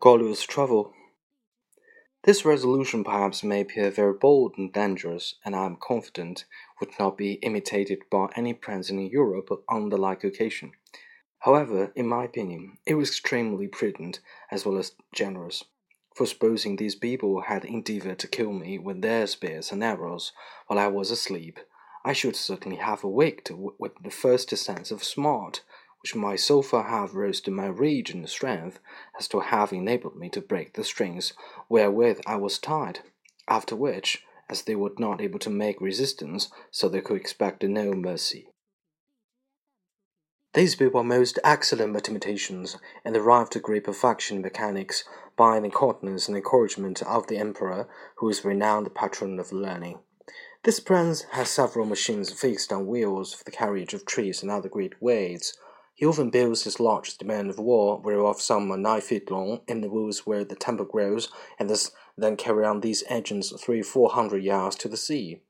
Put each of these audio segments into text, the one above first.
Gulliver's travel. This resolution perhaps may appear very bold and dangerous, and I am confident would not be imitated by any prince in Europe on the like occasion. However, in my opinion, it was extremely prudent as well as generous. For supposing these people had endeavored to kill me with their spears and arrows while I was asleep, I should certainly have awaked with the first sense of smart which might so far have roused my rage and strength as to have enabled me to break the strings wherewith I was tied, after which, as they were not able to make resistance, so they could expect no mercy. These people are most excellent mathematicians, and arrived to great perfection in mechanics by the countenance and encouragement of the emperor, who is renowned patron of learning. This prince has several machines fixed on wheels for the carriage of trees and other great weights. He often builds his largest men of war, whereof some are nine feet long, in the woods where the timber grows, and thus then carry on these engines three four hundred yards to the sea.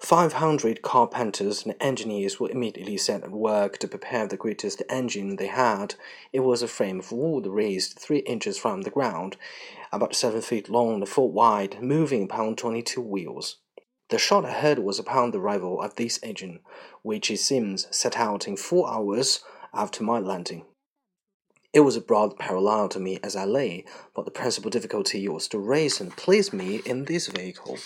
Five hundred carpenters and engineers were immediately set at work to prepare the greatest engine they had. It was a frame of wood raised three inches from the ground, about seven feet long and four wide, moving upon twenty-two wheels. The shot I heard was upon the arrival of this engine, which it seems set out in four hours after my landing. It was a broad parallel to me as I lay, but the principal difficulty was to raise and place me in this vehicle.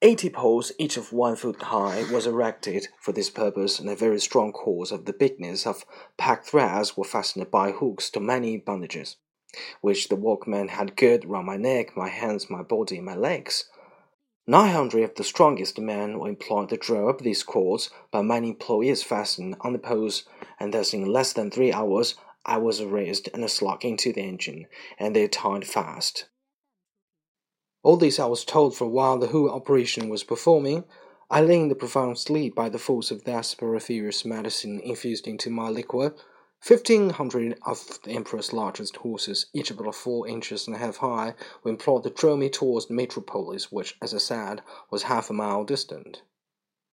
Eighty poles, each of one foot high, was erected for this purpose, and a very strong cord of the bigness of pack threads were fastened by hooks to many bandages, which the workmen had girded round my neck, my hands, my body, my legs. Nine hundred of the strongest men were employed to draw up these cords, but many employees fastened on the poles, and thus in less than three hours I was raised and slung into the engine, and they tied fast. All this I was told for while the whole operation was performing. I lay in the profound sleep by the force of that soporiferous medicine infused into my liquor. Fifteen hundred of the Emperor's largest horses, each about four inches and a half high, were employed to draw me towards the metropolis, which, as I said, was half a mile distant.